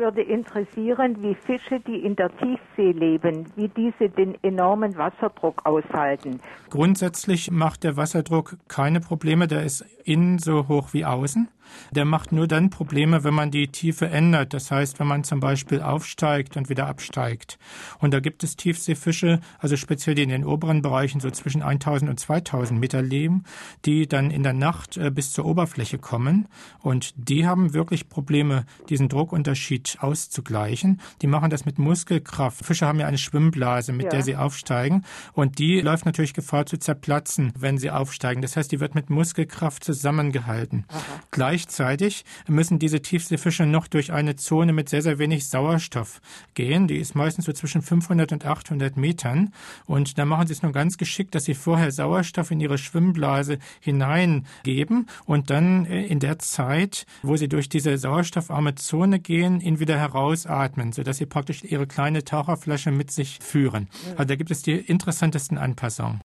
würde interessieren, wie Fische, die in der Tiefsee leben, wie diese den enormen Wasserdruck aushalten. Grundsätzlich macht der Wasserdruck keine Probleme, der ist innen so hoch wie außen. Der macht nur dann Probleme, wenn man die Tiefe ändert. Das heißt, wenn man zum Beispiel aufsteigt und wieder absteigt. Und da gibt es Tiefseefische, also speziell die in den oberen Bereichen so zwischen 1000 und 2000 Meter leben, die dann in der Nacht äh, bis zur Oberfläche kommen. Und die haben wirklich Probleme, diesen Druckunterschied auszugleichen. Die machen das mit Muskelkraft. Fische haben ja eine Schwimmblase, mit ja. der sie aufsteigen. Und die läuft natürlich Gefahr zu zerplatzen, wenn sie aufsteigen. Das heißt, die wird mit Muskelkraft zusammengehalten. Aha. Gleichzeitig müssen diese Tiefseefische noch durch eine Zone mit sehr, sehr wenig Sauerstoff gehen. Die ist meistens so zwischen 500 und 800 Metern. Und da machen sie es nur ganz geschickt, dass sie vorher Sauerstoff in ihre Schwimmblase hineingeben und dann äh, in der Zeit, wo sie durch diese sauerstoffarme Zone gehen, ihn wieder herausatmen, sodass sie praktisch ihre kleine Taucherflasche mit sich führen. Also da gibt es die interessantesten Anpassungen.